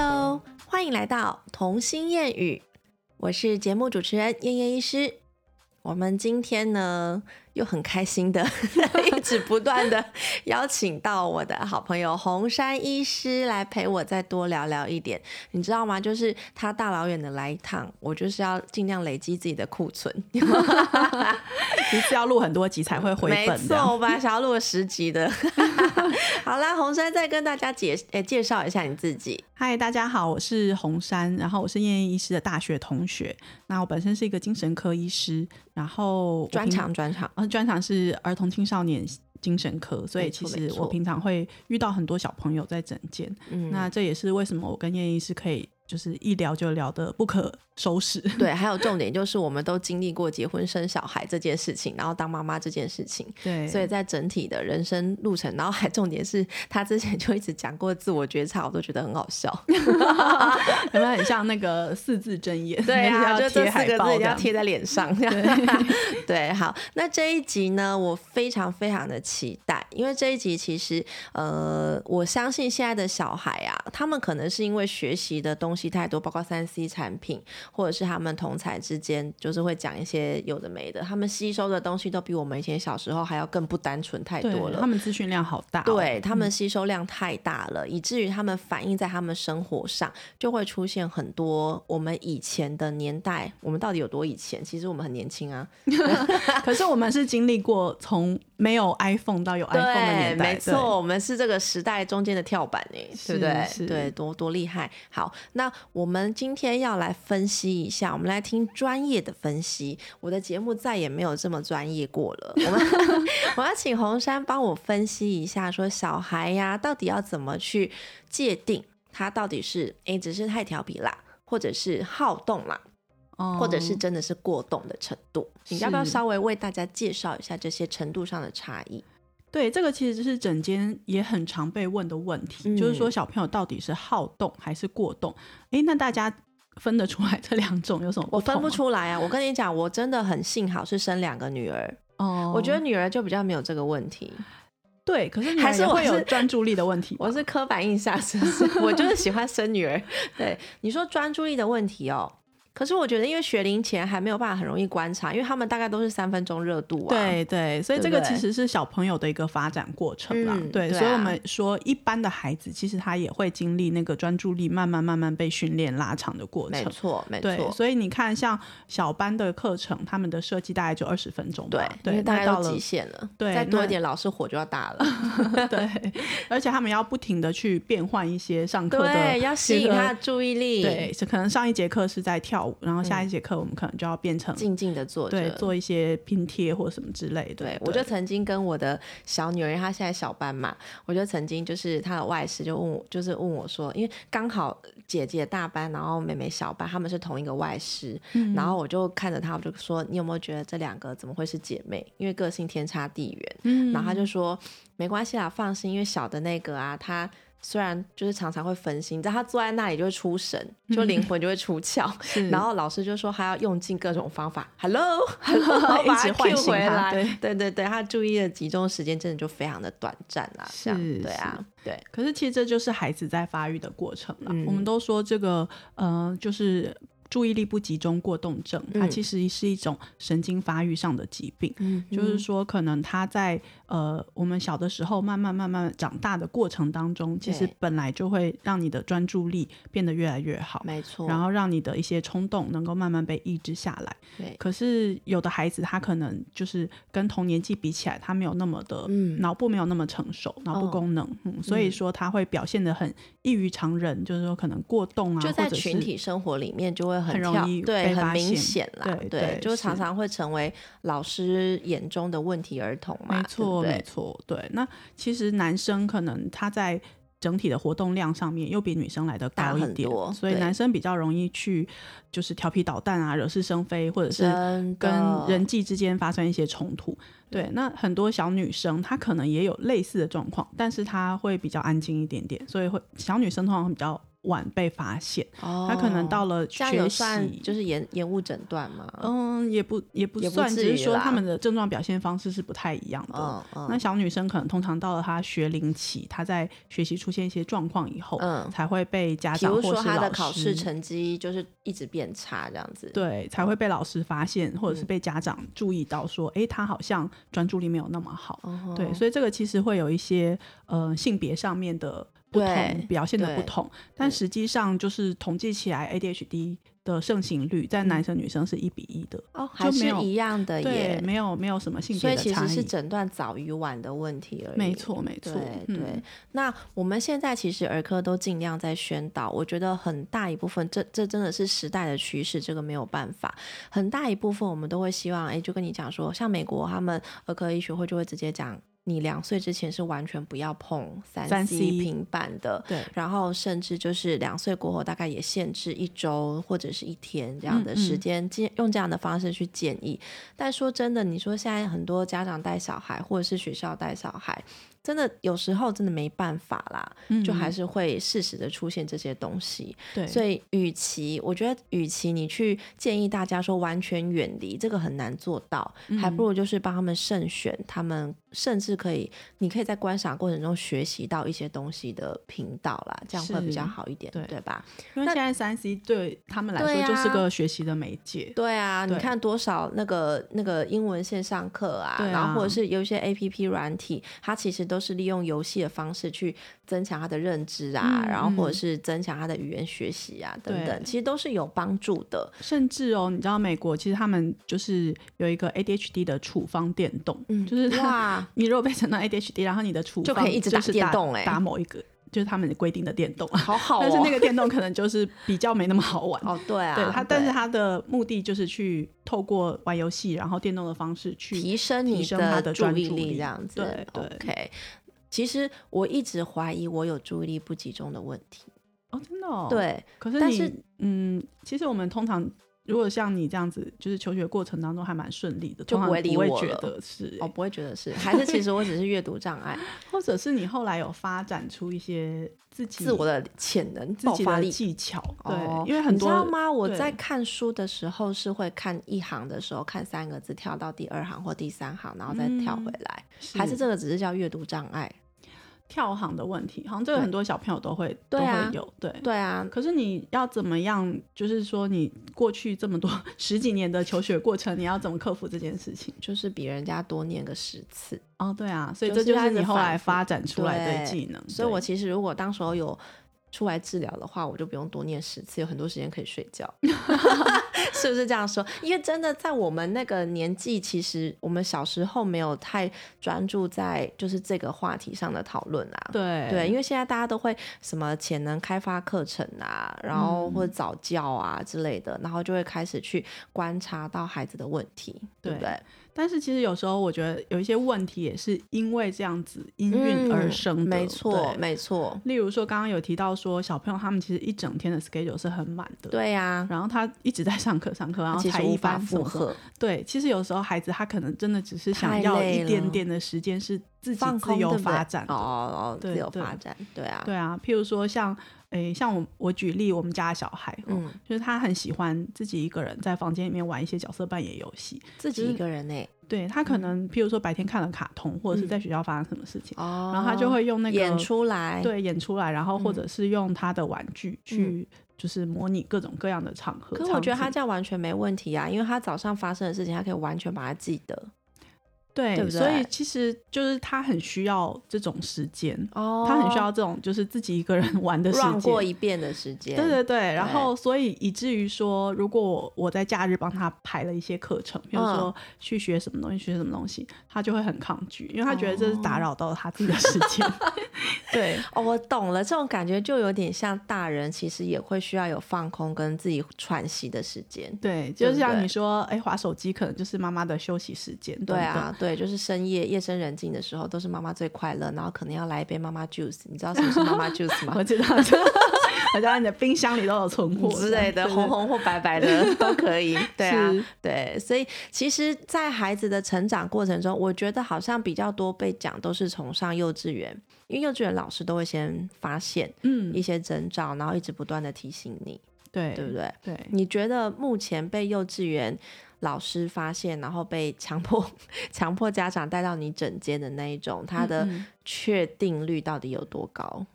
Hello，欢迎来到童心谚语，我是节目主持人燕燕医师。我们今天呢，又很开心的，一直不断的邀请到我的好朋友红山医师来陪我再多聊聊一点。你知道吗？就是他大老远的来一趟，我就是要尽量累积自己的库存。一次要录很多集才会回本。没错，我本来想要录十集的。好啦，红山再跟大家介诶介绍一下你自己。嗨，大家好，我是红山，然后我是燕燕医师的大学同学。那我本身是一个精神科医师，然后专长专长，呃，专长是儿童青少年精神科，所以其实我平常会遇到很多小朋友在诊间。嗯，那这也是为什么我跟燕医师可以。就是一聊就聊的不可收拾。对，还有重点就是我们都经历过结婚生小孩这件事情，然后当妈妈这件事情。对，所以在整体的人生路程，然后还重点是他之前就一直讲过自我觉察，我都觉得很好笑。有没有很像那个四字真言？对啊，就这四个字要贴在脸上。对，好，那这一集呢，我非常非常的期待，因为这一集其实呃，我相信现在的小孩啊，他们可能是因为学习的东西。西太多，包括三 C 产品，或者是他们同才之间，就是会讲一些有的没的。他们吸收的东西都比我们以前小时候还要更不单纯太多了。他们资讯量好大，对他们吸收量太大了，以至于他们反映在他们生活上，就会出现很多我们以前的年代。我们到底有多以前？其实我们很年轻啊，可是我们是经历过从没有 iPhone 到有 iPhone 的年代。没错，我们是这个时代中间的跳板哎，对不对？对，多多厉害。好，那。我们今天要来分析一下，我们来听专业的分析。我的节目再也没有这么专业过了。我们 我要请红山帮我分析一下，说小孩呀，到底要怎么去界定他到底是哎，只是太调皮啦，或者是好动啦，或者是真的是过动的程度？你要不要稍微为大家介绍一下这些程度上的差异？对，这个其实是整间也很常被问的问题，就是说小朋友到底是好动还是过动？哎，那大家分得出来这两种有什么？我分不出来啊！我跟你讲，我真的很幸好是生两个女儿哦，我觉得女儿就比较没有这个问题。对，可是还是会有专注力的问题。我是刻板印象，是不是？我就是喜欢生女儿。对，你说专注力的问题哦。可是我觉得，因为学龄前还没有办法很容易观察，因为他们大概都是三分钟热度啊。对对，所以这个其实是小朋友的一个发展过程啦。对，所以我们说，一般的孩子其实他也会经历那个专注力慢慢慢慢被训练拉长的过程。没错，没错。所以你看，像小班的课程，他们的设计大概就二十分钟。对，因为大概到极限了。对，再多一点，老师火就要大了。对，而且他们要不停的去变换一些上课的，要吸引他的注意力。对，可能上一节课是在跳。然后下一节课我们可能就要变成静静的坐着，对，做一些拼贴或什么之类的。对，我就曾经跟我的小女儿，她现在小班嘛，我就曾经就是她的外师就问我，就是问我说，因为刚好姐姐大班，然后妹妹小班，他们是同一个外师，然后我就看着她，我就说，你有没有觉得这两个怎么会是姐妹？因为个性天差地远。嗯，然后她就说没关系啦，放心，因为小的那个啊，她。虽然就是常常会分心，但他坐在那里就会出神，就灵魂就会出窍。然后老师就说他要用尽各种方法，Hello，Hello，一直唤醒他。对对对对，他注意的集中时间真的就非常的短暂啦。是，对啊，对。可是其实这就是孩子在发育的过程了。我们都说这个，嗯，就是。注意力不集中过动症，它其实是一种神经发育上的疾病。嗯，就是说，可能他在呃，我们小的时候慢慢慢慢长大的过程当中，其实本来就会让你的专注力变得越来越好，没错。然后让你的一些冲动能够慢慢被抑制下来。对。可是有的孩子他可能就是跟同年纪比起来，他没有那么的脑部没有那么成熟，脑部功能，嗯，所以说他会表现的很异于常人，就是说可能过动啊，就在群体生活里面就会。很容易对，很明显啦，对，就常常会成为老师眼中的问题儿童嘛。没错，没错，对。那其实男生可能他在整体的活动量上面又比女生来的高一点，所以男生比较容易去就是调皮捣蛋啊，惹是生非，或者是跟人际之间发生一些冲突。对，那很多小女生她可能也有类似的状况，但是她会比较安静一点点，所以会小女生通常比较。晚被发现，他可能到了学习就是延延误诊断嘛？嗯，也不也不算，只是说他们的症状表现方式是不太一样的。那小女生可能通常到了她学龄期，她在学习出现一些状况以后，嗯，才会被家长或是老师，她的考试成绩就是一直变差这样子，对，才会被老师发现，或者是被家长注意到说，哎，她好像专注力没有那么好。对，所以这个其实会有一些呃性别上面的。不同表现的不同，但实际上就是统计起来，ADHD 的盛行率在男生女生是一比一的哦，还是一样的耶，没有没有什么性别的差异，所以其实是诊断早与晚的问题而已。没错没错，对对。那我们现在其实儿科都尽量在宣导，我觉得很大一部分，这这真的是时代的趋势，这个没有办法。很大一部分我们都会希望，哎，就跟你讲说，像美国他们儿科医学会就会直接讲。你两岁之前是完全不要碰三 C 平板的，对。然后甚至就是两岁过后，大概也限制一周或者是一天这样的时间，建用这样的方式去建议。但说真的，你说现在很多家长带小孩，或者是学校带小孩。真的有时候真的没办法啦，就还是会适时的出现这些东西。对，所以与其我觉得，与其你去建议大家说完全远离这个很难做到，还不如就是帮他们慎选，他们甚至可以，你可以在观赏过程中学习到一些东西的频道啦，这样会比较好一点，对吧？因为现在三 C 对他们来说就是个学习的媒介。对啊，你看多少那个那个英文线上课啊，然后或者是有一些 A P P 软体，它其实都。是利用游戏的方式去增强他的认知啊，然后或者是增强他的语言学习啊等等，其实都是有帮助的。甚至哦，你知道美国其实他们就是有一个 ADHD 的处方电动，嗯就是哇，你如果被诊断 ADHD，然后你的处方就可以一直打电动，哎，打某一个就是他们规定的电动，好好。但是那个电动可能就是比较没那么好玩。哦，对啊，对它，但是它的目的就是去透过玩游戏，然后电动的方式去提升你的注意力，这样子，对对，OK。其实我一直怀疑我有注意力不集中的问题。哦，真的哦。对，可是你嗯，其实我们通常如果像你这样子，就是求学过程当中还蛮顺利的，就不会觉得是哦，不会觉得是，还是其实我只是阅读障碍，或者是你后来有发展出一些自己自我的潜能、爆发力、技巧。对，因为很多你知道吗？我在看书的时候是会看一行的时候看三个字，跳到第二行或第三行，然后再跳回来，还是这个只是叫阅读障碍？跳行的问题，好像这个很多小朋友都会都会有，对对啊。可是你要怎么样？就是说，你过去这么多 十几年的求学过程，你要怎么克服这件事情？就是比人家多念个十次哦，对啊。所以这就是你后来发展出来的技能。所以我其实如果当时候有出来治疗的话，我就不用多念十次，有很多时间可以睡觉。是不是这样说？因为真的在我们那个年纪，其实我们小时候没有太专注在就是这个话题上的讨论啊。对对，因为现在大家都会什么潜能开发课程啊，然后或者早教啊之类的，然后就会开始去观察到孩子的问题，对不对？但是其实有时候我觉得有一些问题也是因为这样子因孕而生的，没错没错。例如说刚刚有提到说小朋友他们其实一整天的 schedule 是很满的，对呀，然后他一直在上课上课，然后才一发负荷。对，其实有时候孩子他可能真的只是想要一点点的时间是自己自由发展哦哦，自由发展，对啊对啊。譬如说像诶像我我举例我们家的小孩，嗯，就是他很喜欢自己一个人在房间里面玩一些角色扮演游戏，自己一个人呢。对他可能，譬如说白天看了卡通，或者是在学校发生什么事情，然后他就会用那个演出来，对，演出来，然后或者是用他的玩具去，就是模拟各种各样的场合。可我觉得他这样完全没问题啊，因为他早上发生的事情，他可以完全把它记得。对，所以其实就是他很需要这种时间，哦他很需要这种就是自己一个人 玩的时间，过一遍的时间。对对对，然后所以以至于说，如果我在假日帮他排了一些课程，比如说去学什么东西，学什么东西，他就会很抗拒，因为他觉得这是打扰到他自己的时间。对，哦，我懂了，这种感觉就有点像大人，其实也会需要有放空跟自己喘息的时间。对，就像你说，哎，划手机可能就是妈妈的休息时间。对啊，对。对，就是深夜夜深人静的时候，都是妈妈最快乐，然后可能要来一杯妈妈 juice。你知道什么是妈妈 juice 吗？我知道，好像你的冰箱里都有存货之类的，红红或白白的 都可以。对啊，对，所以其实，在孩子的成长过程中，我觉得好像比较多被讲都是从上幼稚园，因为幼稚园老师都会先发现嗯一些征兆，然后一直不断的提醒你，对对不对？对，你觉得目前被幼稚园老师发现，然后被强迫 强迫家长带到你诊间的那一种，他的确定率到底有多高？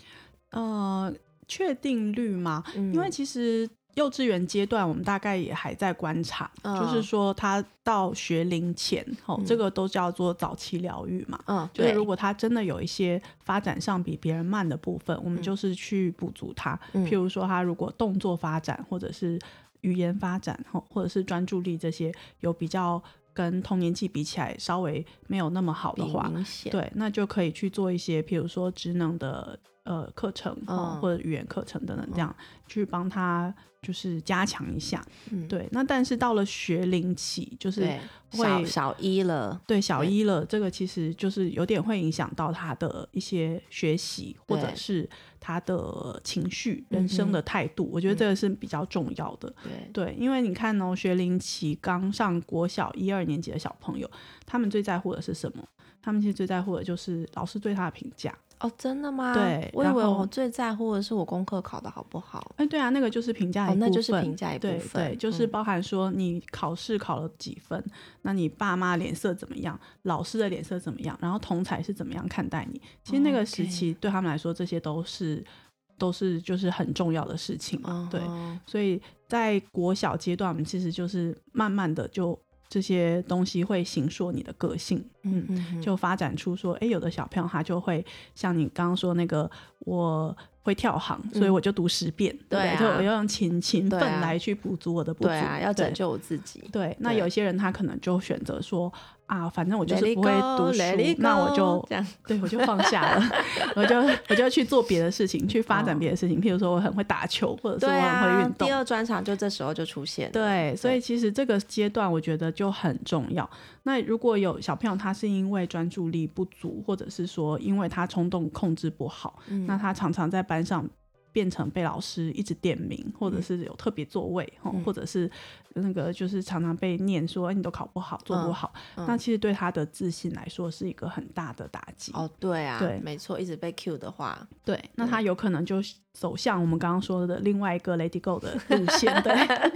呃。确定率吗？因为其实幼稚园阶段，我们大概也还在观察，就是说他到学龄前，哦，这个都叫做早期疗愈嘛。嗯，就是如果他真的有一些发展上比别人慢的部分，我们就是去补足他。譬如说，他如果动作发展，或者是语言发展，或或者是专注力这些有比较跟同年纪比起来稍微没有那么好的话，对，那就可以去做一些，譬如说职能的。呃，课程或者语言课程等等，这样去帮他就是加强一下。对，那但是到了学龄期，就是小小一了，对，小一了，这个其实就是有点会影响到他的一些学习，或者是他的情绪、人生的态度。我觉得这个是比较重要的。对，对，因为你看哦，学龄期刚上国小一二年级的小朋友，他们最在乎的是什么？他们其实最在乎的就是老师对他的评价。哦，真的吗？对，我以为我最在乎的是我功课考的好不好。哎，对啊，那个就是评价一部分，那就是评价一部分，对，就是包含说你考试考了几分，那你爸妈脸色怎么样，老师的脸色怎么样，然后同才是怎么样看待你。其实那个时期对他们来说，这些都是都是就是很重要的事情嘛。对，所以在国小阶段，我们其实就是慢慢的就。这些东西会形塑你的个性，嗯嗯，就发展出说，哎，有的小朋友他就会像你刚刚说那个我。会跳行，所以我就读十遍，对，就我要用勤勤奋来去补足我的不足，对啊，要拯救我自己。对，那有些人他可能就选择说啊，反正我就是不会读书，那我就这样，对我就放下了，我就我就去做别的事情，去发展别的事情。譬如说，我很会打球，或者是我很会运动。第二专场就这时候就出现。对，所以其实这个阶段我觉得就很重要。那如果有小朋友他是因为专注力不足，或者是说因为他冲动控制不好，那他常常在班上变成被老师一直点名，或者是有特别座位，或者是那个就是常常被念说你都考不好，做不好，那其实对他的自信来说是一个很大的打击。哦，对啊，对，没错，一直被 Q 的话，对，那他有可能就走向我们刚刚说的另外一个 Lady Go 的路线，对。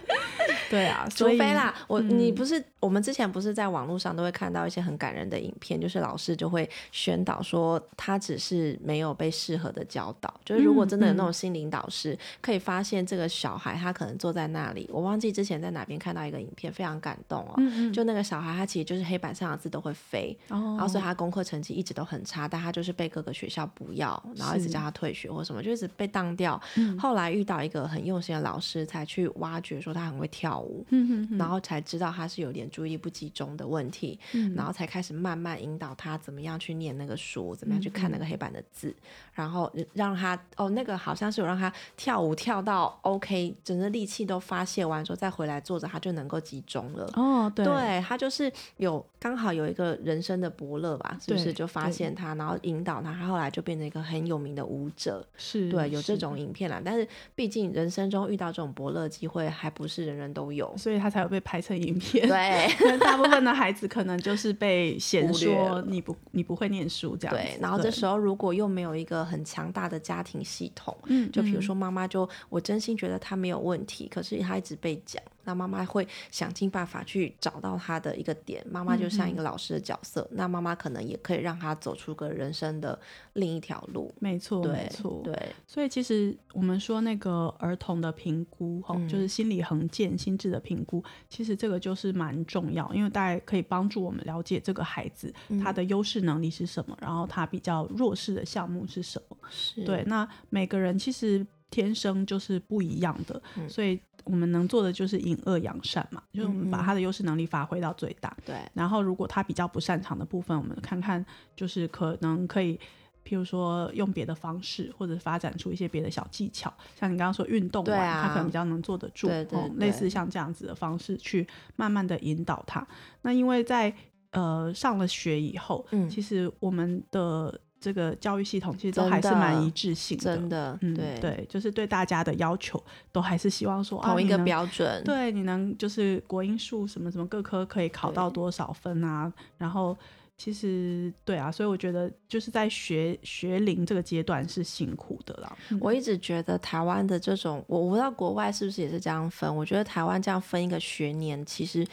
对啊，除非啦，我你不是我们之前不是在网络上都会看到一些很感人的影片，就是老师就会宣导说他只是没有被适合的教导，就是如果真的有那种心灵导师，可以发现这个小孩他可能坐在那里，我忘记之前在哪边看到一个影片，非常感动哦，就那个小孩他其实就是黑板上的字都会飞，然后所以他功课成绩一直都很差，但他就是被各个学校不要，然后一直叫他退学或什么，就一直被当掉，后来遇到一个很用心的老师，才去挖掘说他很会跳。嗯然后才知道他是有点注意力不集中的问题，然后才开始慢慢引导他怎么样去念那个书，怎么样去看那个黑板的字，然后让他哦，那个好像是有让他跳舞跳到 OK，整个力气都发泄完之后再回来坐着，他就能够集中了。哦，对，对他就是有刚好有一个人生的伯乐吧，是不是就发现他，然后引导他，他后来就变成一个很有名的舞者。是对，有这种影片啦，但是毕竟人生中遇到这种伯乐机会，还不是人人都有。所以他才会被拍成影片。对，大部分的孩子可能就是被 嫌说你不你不会念书这样。对，然后这时候如果又没有一个很强大的家庭系统，嗯，就比如说妈妈就我真心觉得他没有问题，可是他一直被讲。那妈妈会想尽办法去找到他的一个点，妈妈就像一个老师的角色，那妈妈可能也可以让他走出个人生的另一条路。没错，没错，对。所以其实我们说那个儿童的评估，哈，就是心理横见、心智的评估，其实这个就是蛮重要，因为大家可以帮助我们了解这个孩子他的优势能力是什么，然后他比较弱势的项目是什么。是对。那每个人其实天生就是不一样的，所以。我们能做的就是引恶扬善嘛，就是我们把他的优势能力发挥到最大。对。然后，如果他比较不擅长的部分，我们看看就是可能可以，譬如说用别的方式，或者发展出一些别的小技巧。像你刚刚说运动，对啊，他可能比较能坐得住。对对。类似像这样子的方式去慢慢的引导他。那因为在呃上了学以后，嗯，其实我们的这个教育系统其实都还是蛮一致性的，真的，嗯，对对，就是对大家的要求都还是希望说同一个标准，对，你能就是国英数什么什么各科可以考到多少分啊？然后其实对啊，所以我觉得就是在学学龄这个阶段是辛苦的啦。我一直觉得台湾的这种，我不知道国外是不是也是这样分，我觉得台湾这样分一个学年，其实。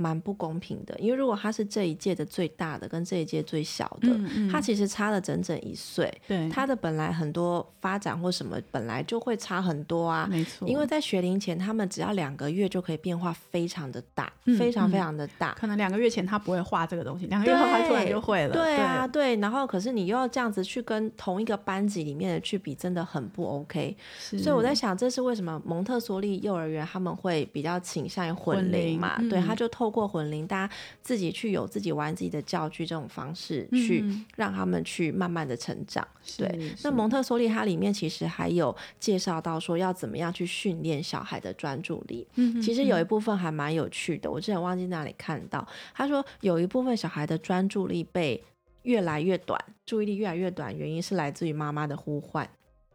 蛮不公平的，因为如果他是这一届的最大的，跟这一届最小的，他其实差了整整一岁。对，他的本来很多发展或什么本来就会差很多啊。没错，因为在学龄前，他们只要两个月就可以变化非常的大，非常非常的大。可能两个月前他不会画这个东西，两个月后他突然就会了。对啊，对。然后可是你又要这样子去跟同一个班级里面的去比，真的很不 OK。所以我在想，这是为什么蒙特梭利幼儿园他们会比较倾向于混龄嘛？对，他就透。过混龄，大家自己去有自己玩自己的教具这种方式，去让他们去慢慢的成长。对，那蒙特梭利它里面其实还有介绍到说要怎么样去训练小孩的专注力。嗯，其实有一部分还蛮有趣的，我之前忘记哪里看到，他说有一部分小孩的专注力被越来越短，注意力越来越短，原因是来自于妈妈的呼唤。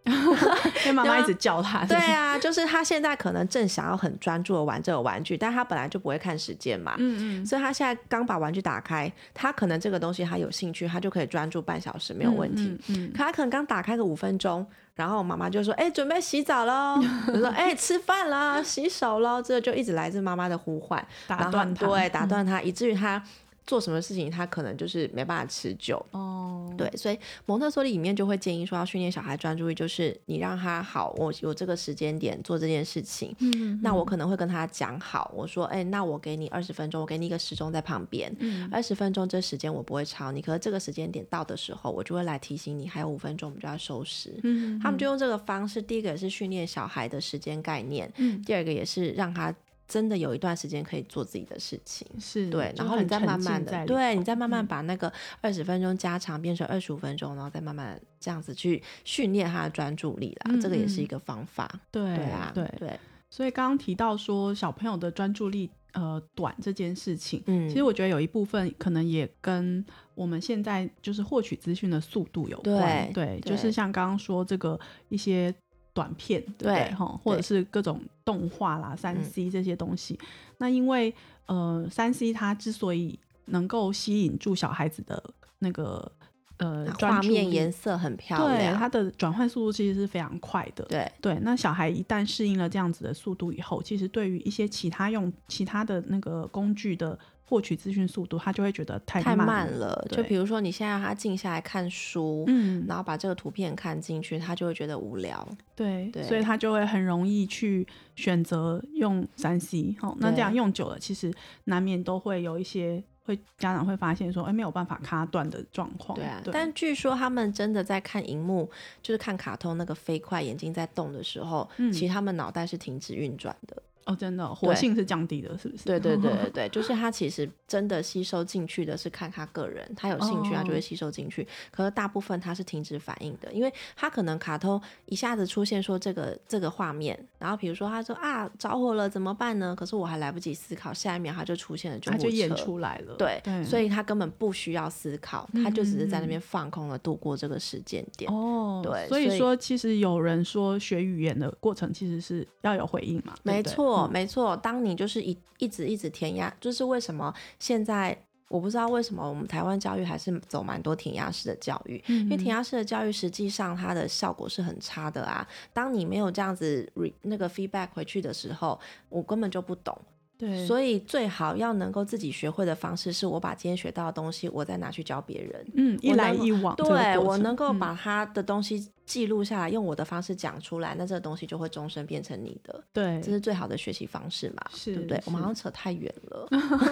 因为妈妈一直叫他。对啊，就是他现在可能正想要很专注的玩这个玩具，但他本来就不会看时间嘛。嗯嗯。所以他现在刚把玩具打开，他可能这个东西他有兴趣，他就可以专注半小时没有问题。嗯。可他可能刚打开个五分钟，然后妈妈就说：“哎，准备洗澡喽。”就说：“哎，吃饭啦，洗手喽。”这就一直来自妈妈的呼唤，打断他，对，打断他，以至于他。做什么事情，他可能就是没办法持久哦。对，所以蒙特梭利里面就会建议说，要训练小孩专注力，就是你让他好，我有这个时间点做这件事情。嗯，那我可能会跟他讲好，我说，哎，那我给你二十分钟，我给你一个时钟在旁边，二十分钟这时间我不会超你。可是这个时间点到的时候，我就会来提醒你，还有五分钟我们就要收拾。嗯，他们就用这个方式，第一个也是训练小孩的时间概念，嗯，第二个也是让他。真的有一段时间可以做自己的事情，是对，然后你再慢慢的，对你再慢慢把那个二十分钟加长变成二十五分钟，然后再慢慢这样子去训练他的专注力啦，这个也是一个方法。对啊，对对。所以刚刚提到说小朋友的专注力呃短这件事情，嗯，其实我觉得有一部分可能也跟我们现在就是获取资讯的速度有关，对，就是像刚刚说这个一些。短片对哈，或者是各种动画啦、三 C 这些东西。那因为呃，三 C 它之所以能够吸引住小孩子的那个呃画面颜色很漂亮，对它的转换速度其实是非常快的。对对，那小孩一旦适应了这样子的速度以后，其实对于一些其他用其他的那个工具的。获取资讯速度，他就会觉得太太慢了。就比如说，你现在让他静下来看书，嗯，然后把这个图片看进去，他就会觉得无聊。对，所以他就会很容易去选择用三 C。好，那这样用久了，其实难免都会有一些会家长会发现说，哎，没有办法卡断的状况。对啊，但据说他们真的在看荧幕，就是看卡通那个飞快眼睛在动的时候，其实他们脑袋是停止运转的。哦，真的，活性是降低的，是不是？对对对对 对，就是他其实真的吸收进去的是看他个人，他有兴趣他就会吸收进去，可是大部分他是停止反应的，因为他可能卡通一下子出现说这个这个画面，然后比如说他说啊着火了怎么办呢？可是我还来不及思考，下一秒他就出现了救护车，就演出来了。对，所以他根本不需要思考，他就只是在那边放空了度过这个时间点。哦，对，所以说其实有人说学语言的过程其实是要有回应嘛，没错。没错，当你就是一一直一直填鸭，就是为什么现在我不知道为什么我们台湾教育还是走蛮多填鸭式的教育，因为填鸭式的教育实际上它的效果是很差的啊。当你没有这样子 re 那个 feedback 回去的时候，我根本就不懂。对，所以最好要能够自己学会的方式，是我把今天学到的东西，我再拿去教别人。嗯，一来一往。对我能够把他的东西记录下来，用我的方式讲出来，那这个东西就会终身变成你的。对，这是最好的学习方式嘛？对不对？我们好像扯太远了。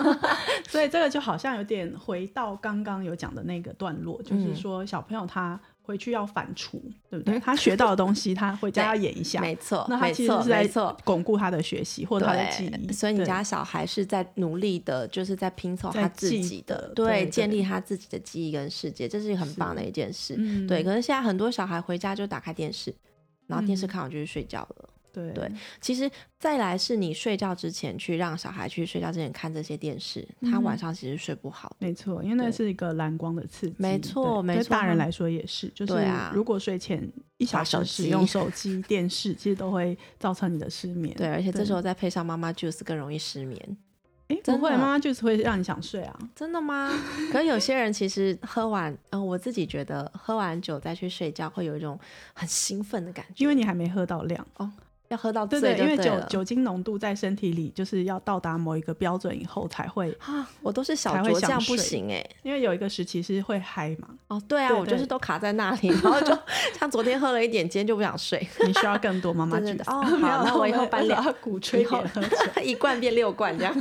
所以这个就好像有点回到刚刚有讲的那个段落，就是说小朋友他。回去要反刍，对不对？他学到的东西，他回家要演一下，没错。那他其实是在巩固他的学习或者他的记忆。所以你家小孩是在努力的，就是在拼凑他自己的，对，建立他自己的记忆跟世界，这是很棒的一件事。对，可是现在很多小孩回家就打开电视，然后电视看完就去睡觉了。对对，其实再来是你睡觉之前去让小孩去睡觉之前看这些电视，他晚上其实睡不好。没错，因为那是一个蓝光的刺激。没错，没错。对大人来说也是，就是如果睡前一小时使用手机、电视，其实都会造成你的失眠。对，而且这时候再配上妈妈 juice，更容易失眠。哎，不会，妈妈 juice 会让你想睡啊？真的吗？可是有些人其实喝完，嗯，我自己觉得喝完酒再去睡觉，会有一种很兴奋的感觉，因为你还没喝到量哦。要喝到对对，因为酒酒精浓度在身体里就是要到达某一个标准以后才会啊，我都是小酌，这样不行哎，因为有一个时期是会嗨嘛。哦，对啊，我就是都卡在那里，然后就 像昨天喝了一点，今天就不想睡。你需要更多妈妈觉得哦，好，那我以后搬两鼓吹喝 一罐变六罐这样。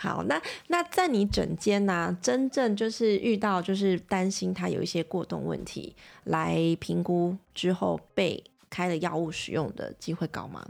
好，那那在你整间呢，真正就是遇到就是担心他有一些过动问题，来评估之后被。开的药物使用的机会高吗？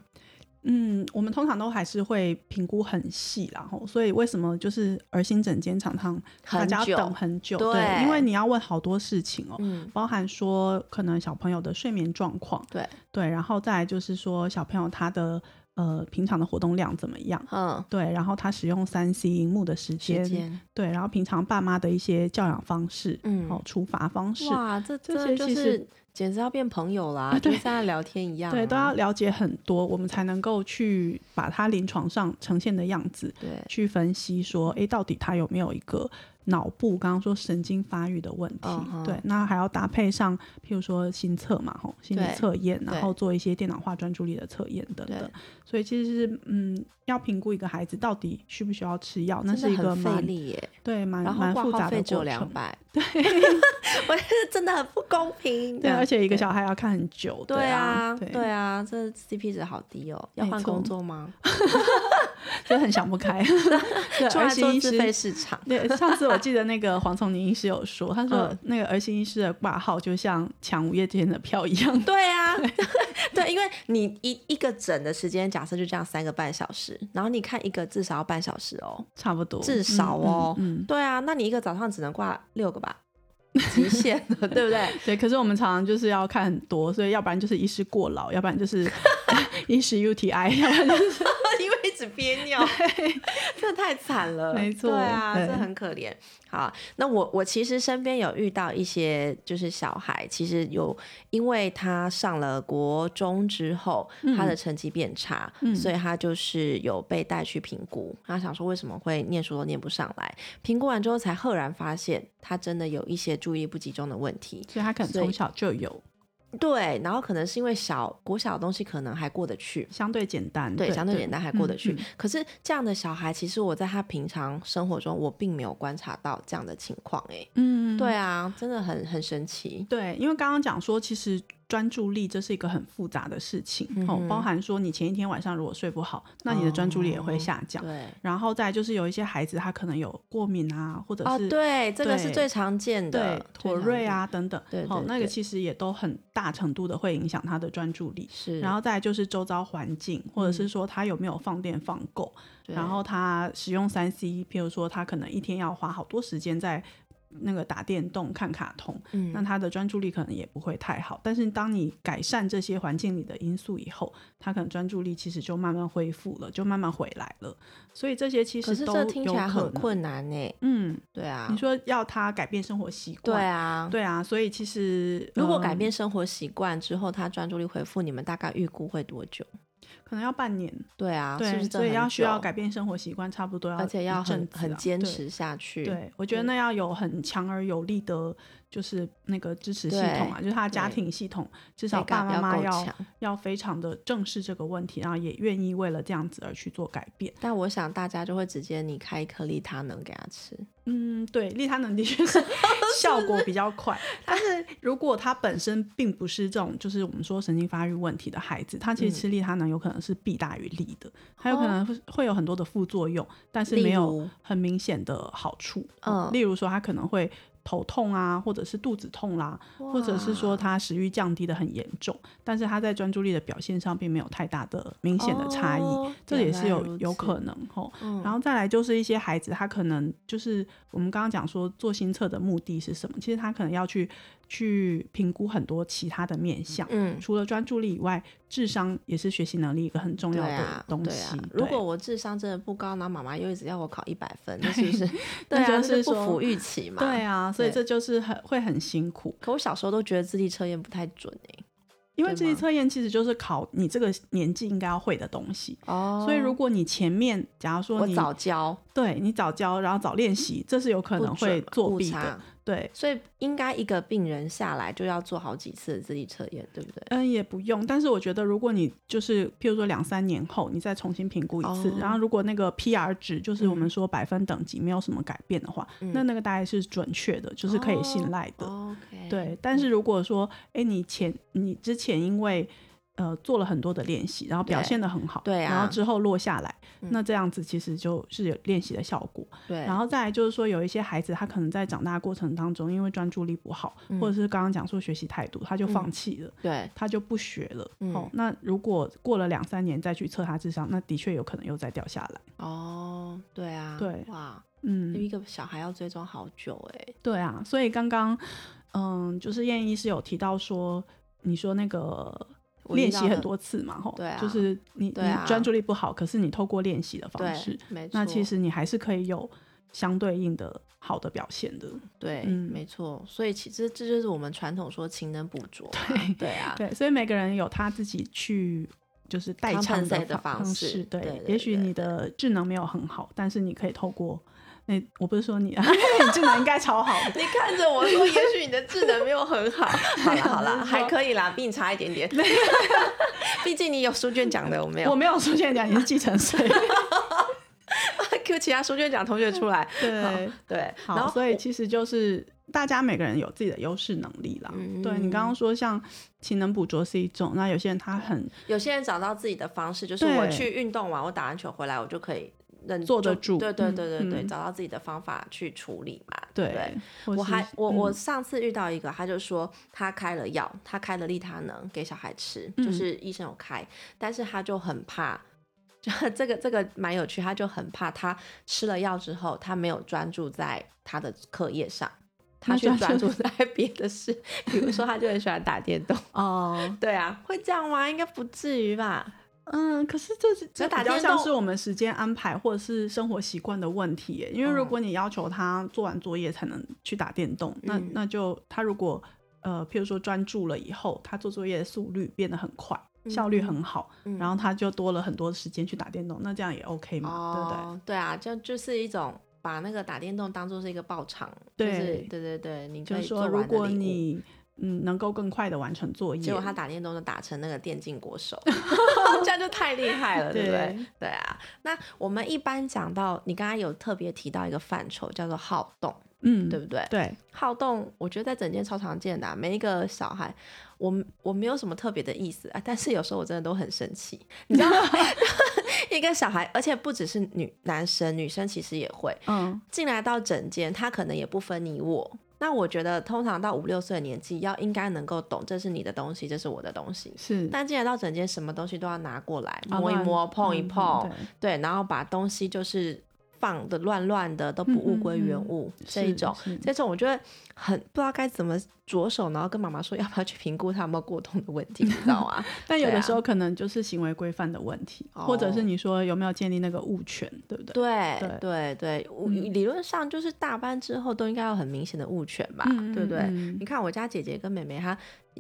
嗯，我们通常都还是会评估很细，然后所以为什么就是儿心整间常常大家等很久？对，因为你要问好多事情哦，包含说可能小朋友的睡眠状况，对对，然后再来就是说小朋友他的呃平常的活动量怎么样？嗯，对，然后他使用三 C 荧幕的时间，对，然后平常爸妈的一些教养方式，嗯，哦，处罚方式，哇，这这些其实。简直要变朋友啦，就像聊天一样。对，都要了解很多，我们才能够去把他临床上呈现的样子，对，去分析说，哎，到底他有没有一个脑部刚刚说神经发育的问题？对，那还要搭配上，譬如说心测嘛，吼，心理测验，然后做一些电脑化专注力的测验等等。所以其实是，嗯，要评估一个孩子到底需不需要吃药，那是一个费力耶。对，蛮蛮复杂的过程。对，我觉得真的很不公平。对，而且一个小孩要看很久。对啊，对啊，这 CP 值好低哦。要换工作吗？就很想不开。儿心医师市场。对，上次我记得那个黄崇宁医师有说，他说那个儿心医师的挂号就像抢五月天的票一样。对啊，对，因为你一一个诊的时间，假设就这样三个半小时，然后你看一个至少要半小时哦，差不多，至少哦，嗯，对啊，那你一个早上只能挂六个吧。极限了，对不对？对，可是我们常常就是要看很多，所以要不然就是医师过劳，要不然就是 医师 UTI，要不然就是 因为憋尿，这太惨了，没错，对啊，这很可怜。好，那我我其实身边有遇到一些就是小孩，其实有因为他上了国中之后，他的成绩变差，所以他就是有被带去评估，他想说为什么会念书都念不上来，评估完之后才赫然发现他真的有一些注意力不集中的问题，所以他可能从小就有。对，然后可能是因为小国小的东西可能还过得去，相对简单，对，相对简单还过得去。可是这样的小孩，其实我在他平常生活中，我并没有观察到这样的情况，哎，嗯，对啊，真的很很神奇。对，因为刚刚讲说，其实。专注力这是一个很复杂的事情哦，包含说你前一天晚上如果睡不好，那你的专注力也会下降。对，然后再就是有一些孩子他可能有过敏啊，或者是对，这个是最常见的，对，妥瑞啊等等，对，哦，那个其实也都很大程度的会影响他的专注力。是，然后再就是周遭环境，或者是说他有没有放电放够，然后他使用三 C，譬如说他可能一天要花好多时间在。那个打电动、看卡通，那他的专注力可能也不会太好。但是当你改善这些环境里的因素以后，他可能专注力其实就慢慢恢复了，就慢慢回来了。所以这些其实都听起来很困难呢。嗯，对啊。你说要他改变生活习惯，对啊，对啊。所以其实如果改变生活习惯之后，他专注力恢复，你们大概预估会多久？可能要半年，对啊，对，所以要需要改变生活习惯，差不多要，而且要很很坚持下去。对，我觉得那要有很强而有力的。就是那个支持系统啊，就是他的家庭系统，至少爸爸妈妈要要非常的正视这个问题，然后也愿意为了这样子而去做改变。但我想大家就会直接你开一颗利他能给他吃。嗯，对，利他能的确是 效果比较快。但是如果他本身并不是这种，就是我们说神经发育问题的孩子，他其实吃利他能有可能是弊大于利的，还有可能会有很多的副作用，但是没有很明显的好处。嗯，例如说他可能会。头痛啊，或者是肚子痛啦，或者是说他食欲降低的很严重，但是他在专注力的表现上并没有太大的明显的差异，这也是有有可能吼。然后再来就是一些孩子，他可能就是我们刚刚讲说做心测的目的是什么？其实他可能要去去评估很多其他的面向。嗯，除了专注力以外，智商也是学习能力一个很重要的东西。对啊，如果我智商真的不高，那妈妈又一直要我考一百分，那是不是？对啊，是不符预期嘛？对啊，所以这就是很会很辛苦。可我小时候都觉得智力测验不太准哎。因为这些测验其实就是考你这个年纪应该要会的东西，哦，所以如果你前面假如说你早教，对你早教，然后早练习，这是有可能会作弊的。对，所以应该一个病人下来就要做好几次的智力测验，对不对？嗯，也不用。但是我觉得，如果你就是譬如说两三年后你再重新评估一次，然后如果那个 PR 值就是我们说百分等级没有什么改变的话，那那个大概是准确的，就是可以信赖的。对，但是如果说，哎，你前你之前因为呃，做了很多的练习，然后表现的很好，对啊，然后之后落下来，那这样子其实就是有练习的效果，对。然后再来就是说，有一些孩子他可能在长大过程当中，因为专注力不好，或者是刚刚讲说学习态度，他就放弃了，对，他就不学了。哦，那如果过了两三年再去测他智商，那的确有可能又再掉下来。哦，对啊，对，哇，嗯，一个小孩要追踪好久哎。对啊，所以刚刚嗯，就是燕医师有提到说，你说那个。练习很多次嘛，吼，对啊，就是你你专注力不好，可是你透过练习的方式，那其实你还是可以有相对应的好的表现的。对，没错。所以其实这就是我们传统说勤能补拙。对 对啊，对，所以每个人有他自己去就是代偿的方式。对，也许你的智能没有很好，但是你可以透过。那我不是说你啊，你智能应该超好的。你看着我说，也许你的智能没有很好。好了好了，还可以啦，比你差一点点。毕竟你有书卷奖的，我没有。我没有书卷奖，你是继承谁？Q 其他书卷奖同学出来。对对。然后所以其实就是大家每个人有自己的优势能力啦。对你刚刚说像勤能补拙是一种，那有些人他很，有些人找到自己的方式，就是我去运动完，我打完球回来，我就可以。坐得住，对对对对对，找到自己的方法去处理嘛。对，我还我我上次遇到一个，他就说他开了药，他开了利他能给小孩吃，就是医生有开，但是他就很怕，就这个这个蛮有趣，他就很怕他吃了药之后，他没有专注在他的课业上，他去专注在别的事，比如说他就很喜欢打电动。哦，对啊，会这样吗？应该不至于吧。嗯，可是这是这比较像是我们时间安排或者是生活习惯的问题。因为如果你要求他做完作业才能去打电动，那那就他如果呃，譬如说专注了以后，他做作业的速率变得很快，效率很好，然后他就多了很多时间去打电动，那这样也 OK 嘛？对不对？对啊，就就是一种把那个打电动当做是一个爆场。对对对对，你就说如果你。嗯，能够更快的完成作业。结果他打电动就打成那个电竞国手，这样就太厉害了，对不对？对啊。那我们一般讲到，你刚刚有特别提到一个范畴，叫做好动，嗯，对不对？对，好动，我觉得在整间超常见的，每一个小孩，我我没有什么特别的意思啊，但是有时候我真的都很生气，你知道，一个小孩，而且不只是女男生，女生其实也会，嗯，进来到整间，他可能也不分你我。那我觉得，通常到五六岁的年纪，要应该能够懂，这是你的东西，这是我的东西。是。但既然到整间，什么东西都要拿过来摸一摸、碰一碰，对，然后把东西就是放的乱乱的，都不物归原物这一种，这种我觉得很不知道该怎么。着手，然后跟妈妈说要不要去评估他有没有过动的问题，你知道吗？但有的时候可能就是行为规范的问题，或者是你说有没有建立那个物权，对不对？对对对对，理论上就是大班之后都应该有很明显的物权吧，对不对？你看我家姐姐跟妹妹，她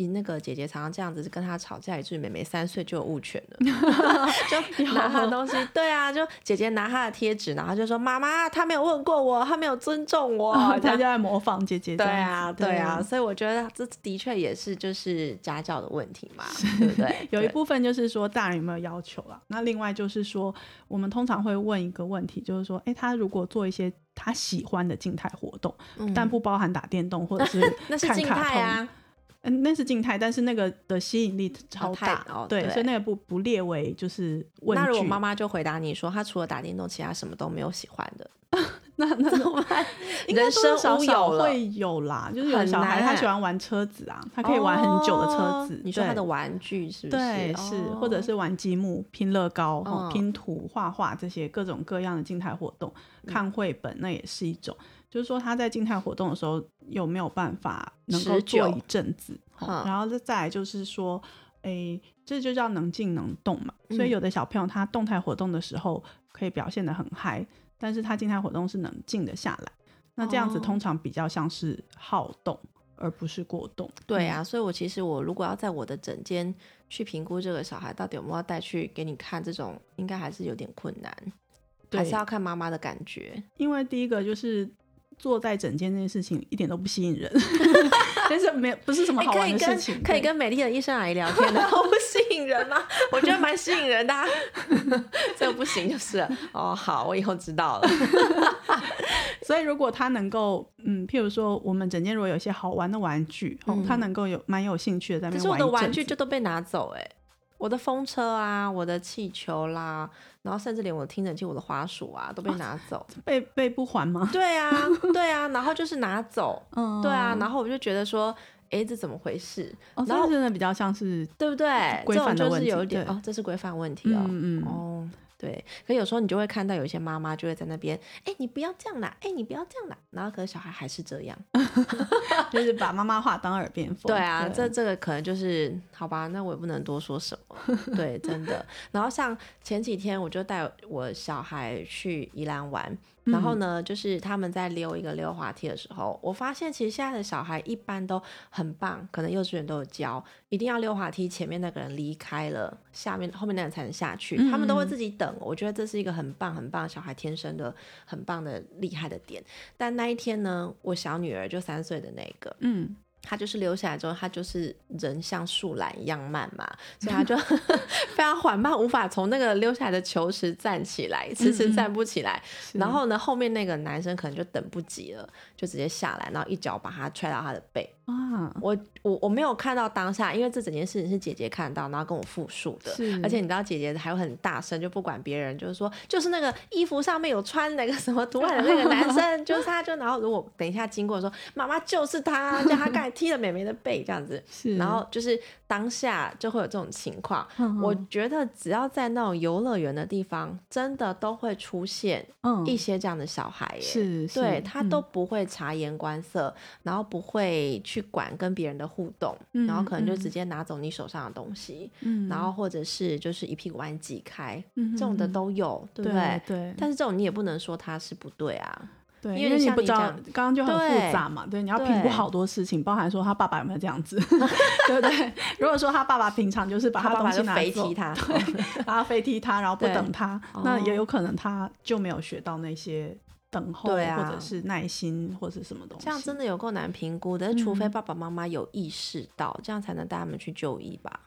那个姐姐常常这样子跟她吵架，以至于妹妹三岁就有物权了，就拿她的东西。对啊，就姐姐拿她的贴纸，然后就说妈妈，她没有问过我，她没有尊重我，她就在模仿姐姐。对啊，对啊，所以我。觉得这的确也是就是家教的问题嘛，对不对？有一部分就是说大人有没有要求啊？那另外就是说，我们通常会问一个问题，就是说，哎，他如果做一些他喜欢的静态活动，但不包含打电动或者是 那是静态啊，嗯，那是静态，但是那个的吸引力超大，哦对，所以那个不不列为就是问那如果妈妈就回答你说，她除了打电动，其他什么都没有喜欢的。那那怎么办？人生少少会有啦，就是有小孩他喜欢玩车子啊，他可以玩很久的车子。你说他的玩具是不是？对，是，或者是玩积木、拼乐高、拼图、画画这些各种各样的静态活动，看绘本那也是一种。就是说他在静态活动的时候有没有办法能够做一阵子，然后再再来就是说，哎，这就叫能静能动嘛。所以有的小朋友他动态活动的时候可以表现的很嗨，但是他静态活动是能静得下来。那这样子通常比较像是好动，而不是过动。对啊，所以我其实我如果要在我的诊间去评估这个小孩到底有没有带去给你看，这种应该还是有点困难，还是要看妈妈的感觉。因为第一个就是坐在整间这件事情一点都不吸引人，但是没有不是什么好玩的事情，可以跟美丽的医生阿姨聊天的，不吸引人吗？我觉得蛮吸引人的，这个不行就是哦，好，我以后知道了。所以，如果他能够，嗯，譬如说，我们整间如果有一些好玩的玩具，哦，他能够有蛮有兴趣的在那边玩。可是我的玩具就都被拿走，哎，我的风车啊，我的气球啦，然后甚至连我的听诊器、我的滑鼠啊都被拿走，被被不还吗？对啊，对啊，然后就是拿走，嗯，对啊，然后我就觉得说，哎，这怎么回事？然后真的比较像是，对不对？规范的问题，哦，这是规范问题哦，嗯嗯，哦。对，可有时候你就会看到有一些妈妈就会在那边，哎，你不要这样啦，哎，你不要这样啦，然后可是小孩还是这样，就是把妈妈话当耳边风。对啊，这这个可能就是好吧，那我也不能多说什么。对，真的。然后像前几天我就带我小孩去宜兰玩。然后呢，就是他们在溜一个溜滑梯的时候，我发现其实现在的小孩一般都很棒，可能幼稚园都有教，一定要溜滑梯，前面那个人离开了，下面后面那人才能下去，他们都会自己等。我觉得这是一个很棒很棒小孩天生的很棒的厉害的点。但那一天呢，我小女儿就三岁的那个，嗯。他就是溜下来之后，他就是人像树懒一样慢嘛，所以他就 非常缓慢，无法从那个溜下来的球池站起来，迟迟站不起来。然后呢，后面那个男生可能就等不及了，就直接下来，然后一脚把他踹到他的背。啊，我我我没有看到当下，因为这整件事情是姐姐看到，然后跟我复述的。而且你知道姐姐还会很大声，就不管别人，就是说，就是那个衣服上面有穿那个什么图案的那个男生，就是他，就然后如果等一下经过说，妈妈就是他，叫他刚才踢了美美的背这样子。是，然后就是当下就会有这种情况。我觉得只要在那种游乐园的地方，真的都会出现一些这样的小孩。是，对他都不会察言观色，然后不会去。去管跟别人的互动，然后可能就直接拿走你手上的东西，然后或者是就是一屁股把你挤开，这种的都有，对不对？对。但是这种你也不能说他是不对啊，对，因为你不知道，刚刚就很复杂嘛，对，你要评估好多事情，包含说他爸爸有没有这样子，对不对？如果说他爸爸平常就是把他东西拿飞踢他，然后飞踢他，然后不等他，那也有可能他就没有学到那些。等候，或者是耐心，或者什么东西，这样真的有够难评估的。除非爸爸妈妈有意识到，这样才能带他们去就医吧。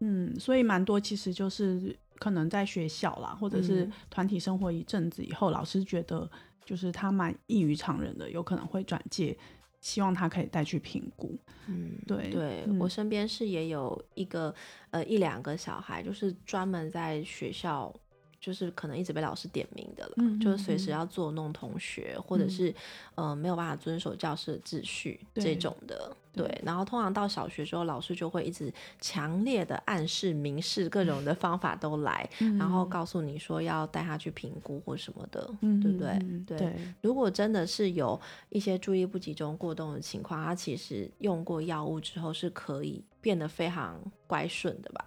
嗯，所以蛮多其实就是可能在学校啦，或者是团体生活一阵子以后，老师觉得就是他蛮异于常人的，有可能会转介，希望他可以带去评估。嗯，对，对我身边是也有一个呃一两个小孩，就是专门在学校。就是可能一直被老师点名的了，就是随时要作弄同学，或者是呃没有办法遵守教室的秩序这种的。对，然后通常到小学之后，老师就会一直强烈的暗示、明示各种的方法都来，然后告诉你说要带他去评估或什么的，对不对？对。如果真的是有一些注意不集中、过动的情况，他其实用过药物之后是可以变得非常乖顺的吧？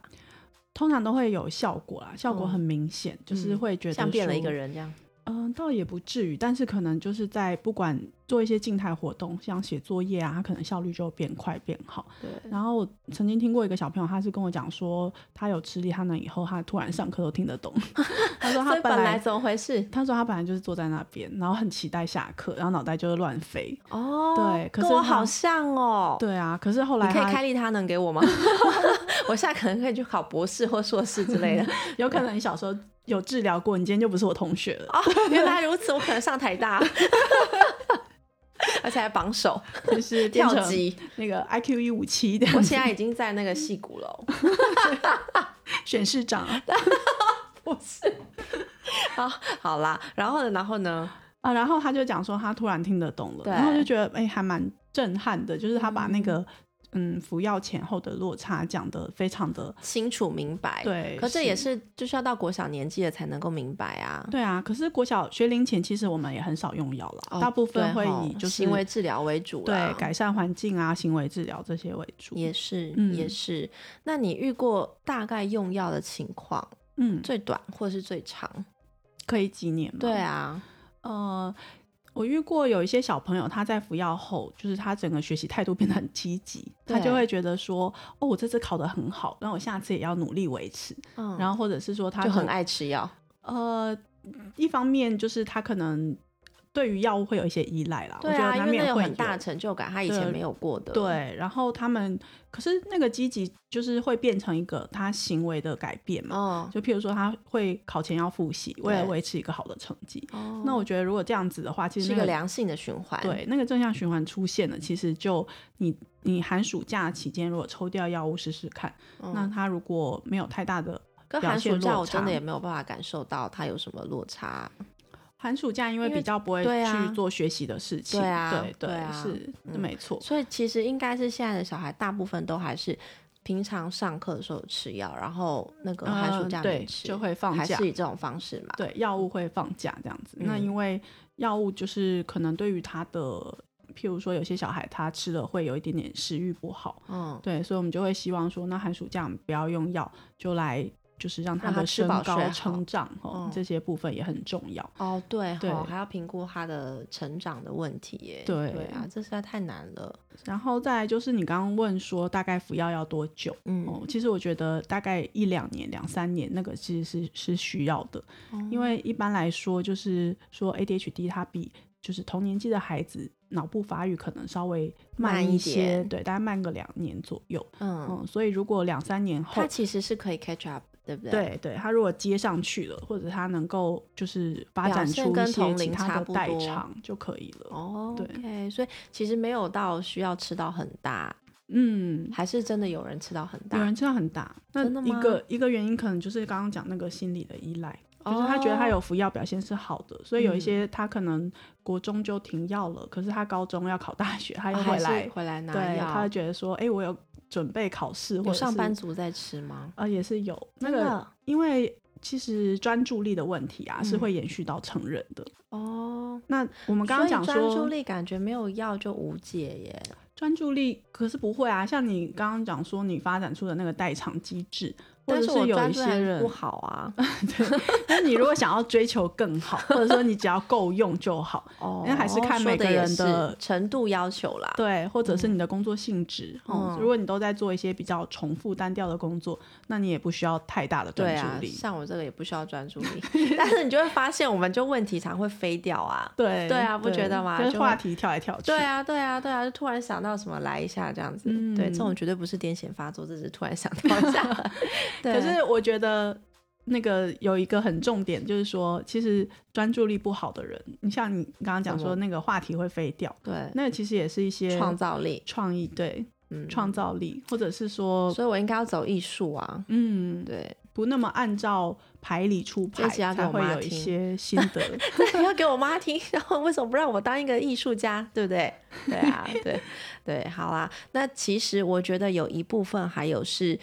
通常都会有效果啦，效果很明显，就是会觉得像变了一个人这样。嗯，倒也不至于，但是可能就是在不管做一些静态活动，像写作业啊，他可能效率就变快变好。对。然后我曾经听过一个小朋友，他是跟我讲说，他有吃力，他能以后他突然上课都听得懂。他说他本来怎么回事？他说他本来就是坐在那边，然后很期待下课，然后脑袋就是乱飞。哦。对，跟我好像哦。对啊，可是后来可以开利他能给我吗？我现在可能可以去考博士或硕士之类的。有可能你小时候。有治疗过，你今天就不是我同学了。哦，原来如此，我可能上台大，而且还榜首，就是跳级那个 IQ 一五七的。我现在已经在那个戏骨了，选市长，不是。好，好啦，然后呢？然后呢？啊，然后他就讲说，他突然听得懂了，然后就觉得哎，还蛮震撼的，就是他把那个。嗯服药前后的落差讲的非常的清楚明白。对，可这也是就是要到国小年纪了才能够明白啊。对啊，可是国小学龄前其实我们也很少用药了，大部分会以就是行为治疗为主，对，改善环境啊，行为治疗这些为主。也是，嗯也是。那你遇过大概用药的情况？嗯，最短或是最长，可以几年吗？对啊，呃。我遇过有一些小朋友，他在服药后，就是他整个学习态度变得很积极，他就会觉得说，哦，我这次考得很好，那我下次也要努力维持。嗯，然后或者是说，他就很爱吃药。呃，一方面就是他可能。对于药物会有一些依赖啦，对啊，因为那有很大成就感，他以前没有过的。对，然后他们可是那个积极就是会变成一个他行为的改变嘛，哦，就譬如说他会考前要复习，为了维持一个好的成绩。哦，那我觉得如果这样子的话，其实是一个良性的循环。对，那个正向循环出现了，其实就你你寒暑假期间如果抽掉药物试试看，那他如果没有太大的跟寒暑假，我真的也没有办法感受到他有什么落差。寒暑假因为比较不会去做学习的事情，对啊，对对是没错。所以其实应该是现在的小孩大部分都还是平常上课的时候吃药，然后那个寒暑假对就会放假，还是以这种方式嘛？对，药物会放假这样子。那因为药物就是可能对于他的，譬如说有些小孩他吃了会有一点点食欲不好，嗯，对，所以我们就会希望说，那寒暑假我们不要用药，就来。就是让他的身高成长哦，这些部分也很重要哦。对，对，还要评估他的成长的问题耶。对，对啊，这实在太难了。然后再来就是你刚刚问说大概服药要多久？嗯，哦，其实我觉得大概一两年、两三年那个其实是是需要的，因为一般来说就是说 ADHD 它比就是同年纪的孩子脑部发育可能稍微慢一些，对，大概慢个两年左右。嗯嗯，所以如果两三年后，它其实是可以 catch up。对不对？对对，他如果接上去了，或者他能够就是发展出一些其他的代偿就可以了。哦，对，所以其实没有到需要吃到很大，嗯，还是真的有人吃到很大，有人吃到很大。那一个一个原因可能就是刚刚讲那个心理的依赖，就是他觉得他有服药表现是好的，所以有一些他可能国中就停药了，可是他高中要考大学，他又回来回来拿药，他就觉得说，哎，我有。准备考试，或上班族在吃吗？呃，也是有那个，因为其实专注力的问题啊，是会延续到成人的。哦，那我们刚刚讲说，专注力感觉没有药就无解耶。专注力可是不会啊，像你刚刚讲说，你发展出的那个代偿机制。或者是有一些人不好啊，对。但你如果想要追求更好，或者说你只要够用就好，哦，因为还是看每个人的程度要求啦。对，或者是你的工作性质。嗯，如果你都在做一些比较重复单调的工作，那你也不需要太大的专注力。像我这个也不需要专注力，但是你就会发现，我们就问题常会飞掉啊。对，对啊，不觉得吗？就话题跳来跳去。对啊，对啊，对啊，就突然想到什么来一下这样子。对，这种绝对不是癫痫发作，这是突然想到一下。可是我觉得那个有一个很重点，就是说，其实专注力不好的人，你像你刚刚讲说那个话题会飞掉，对，那其实也是一些创造力、创意，对，嗯，创造力，或者是说，所以我应该要走艺术啊，嗯，对，不那么按照牌理出牌，才会有一些心得，要给我妈听，然后为什么不让我当一个艺术家，对不对？对啊，对对，好啦，那其实我觉得有一部分还有是。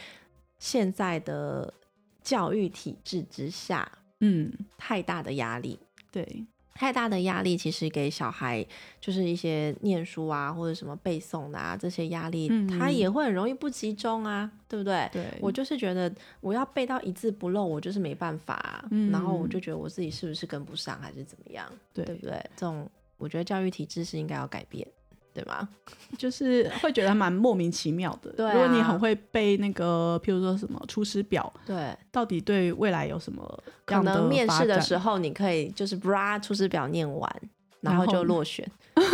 现在的教育体制之下，嗯，太大的压力，对，太大的压力，其实给小孩就是一些念书啊，或者什么背诵的啊，这些压力，他也会很容易不集中啊，对不对？对，我就是觉得我要背到一字不漏，我就是没办法，然后我就觉得我自己是不是跟不上，还是怎么样，对不对？这种我觉得教育体制是应该要改变。对吗？就是会觉得蛮莫名其妙的。对，如果你很会背那个，譬如说什么《出师表》，对，到底对未来有什么？可能面试的时候，你可以就是“ bra 出师表”念完，然后就落选。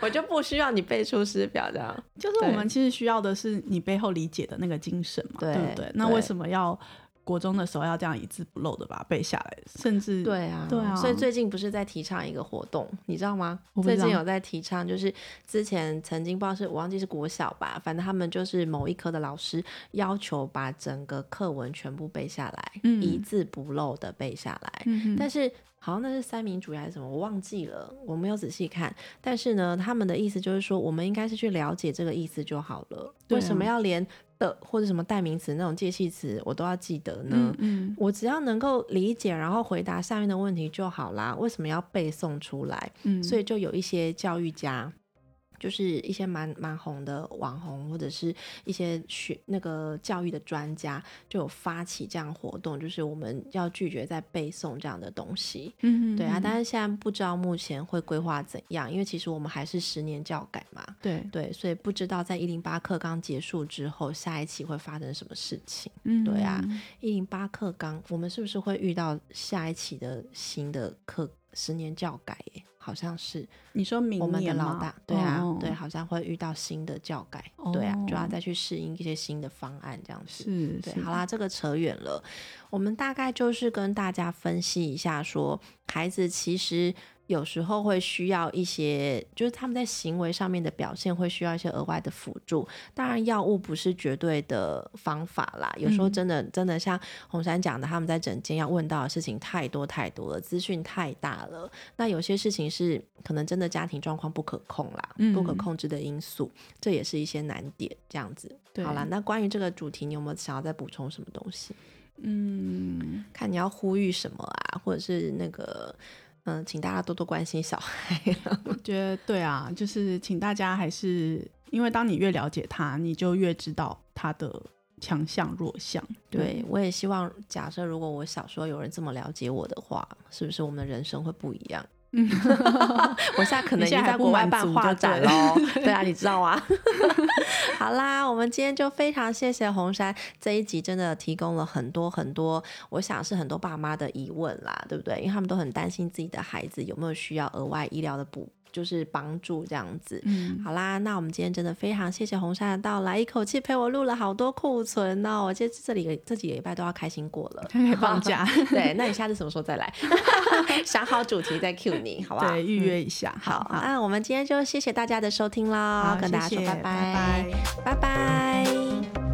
我就不需要你背《出师表》这样。就是我们其实需要的是你背后理解的那个精神嘛，对不对？那为什么要？国中的时候要这样一字不漏的把它背下来，甚至对啊，对啊。所以最近不是在提倡一个活动，你知道吗？最近有在提倡，就是之前曾经不知道是我忘记是国小吧，反正他们就是某一科的老师要求把整个课文全部背下来，一字不漏的背下来。但是好像那是三民主义还是什么，我忘记了，我没有仔细看。但是呢，他们的意思就是说，我们应该是去了解这个意思就好了。为什么要连的或者什么代名词那种介系词我都要记得呢？嗯，我只要能够理解，然后回答下面的问题就好啦。为什么要背诵出来？嗯，所以就有一些教育家。就是一些蛮蛮红的网红，或者是一些学那个教育的专家，就有发起这样活动，就是我们要拒绝在背诵这样的东西。嗯，对啊，但是现在不知道目前会规划怎样，因为其实我们还是十年教改嘛。对对，所以不知道在一零八课纲结束之后，下一期会发生什么事情。嗯，对啊，一零八课纲，我们是不是会遇到下一期的新的课十年教改？好像是你说明我们的老大，对啊，对，好像会遇到新的教改，对啊，就要再去适应一些新的方案，这样子。是，对，好啦，这个扯远了，我们大概就是跟大家分析一下，说孩子其实。有时候会需要一些，就是他们在行为上面的表现会需要一些额外的辅助。当然，药物不是绝对的方法啦。有时候真的真的像红山讲的，他们在诊间要问到的事情太多太多了，资讯太大了。那有些事情是可能真的家庭状况不可控啦，不可控制的因素，这也是一些难点。这样子，好啦，那关于这个主题，你有没有想要再补充什么东西？嗯，看你要呼吁什么啊，或者是那个。嗯，请大家多多关心小孩。我觉得对啊，就是请大家还是，因为当你越了解他，你就越知道他的强项弱项。对我也希望，假设如果我小时候有人这么了解我的话，是不是我们的人生会不一样？嗯，我现在可能已经在国外办画展喽。对啊，你知道啊？好啦，我们今天就非常谢谢红山这一集，真的提供了很多很多，我想是很多爸妈的疑问啦，对不对？因为他们都很担心自己的孩子有没有需要额外医疗的补。就是帮助这样子，嗯，好啦，那我们今天真的非常谢谢红山的到来，一口气陪我录了好多库存哦，我这这里这几个礼拜都要开心过了，放假，对，那你下次什么时候再来？想好主题再 Q 你，好不好？对，预约一下。好，那我们今天就谢谢大家的收听喽，跟大家说拜拜，拜拜。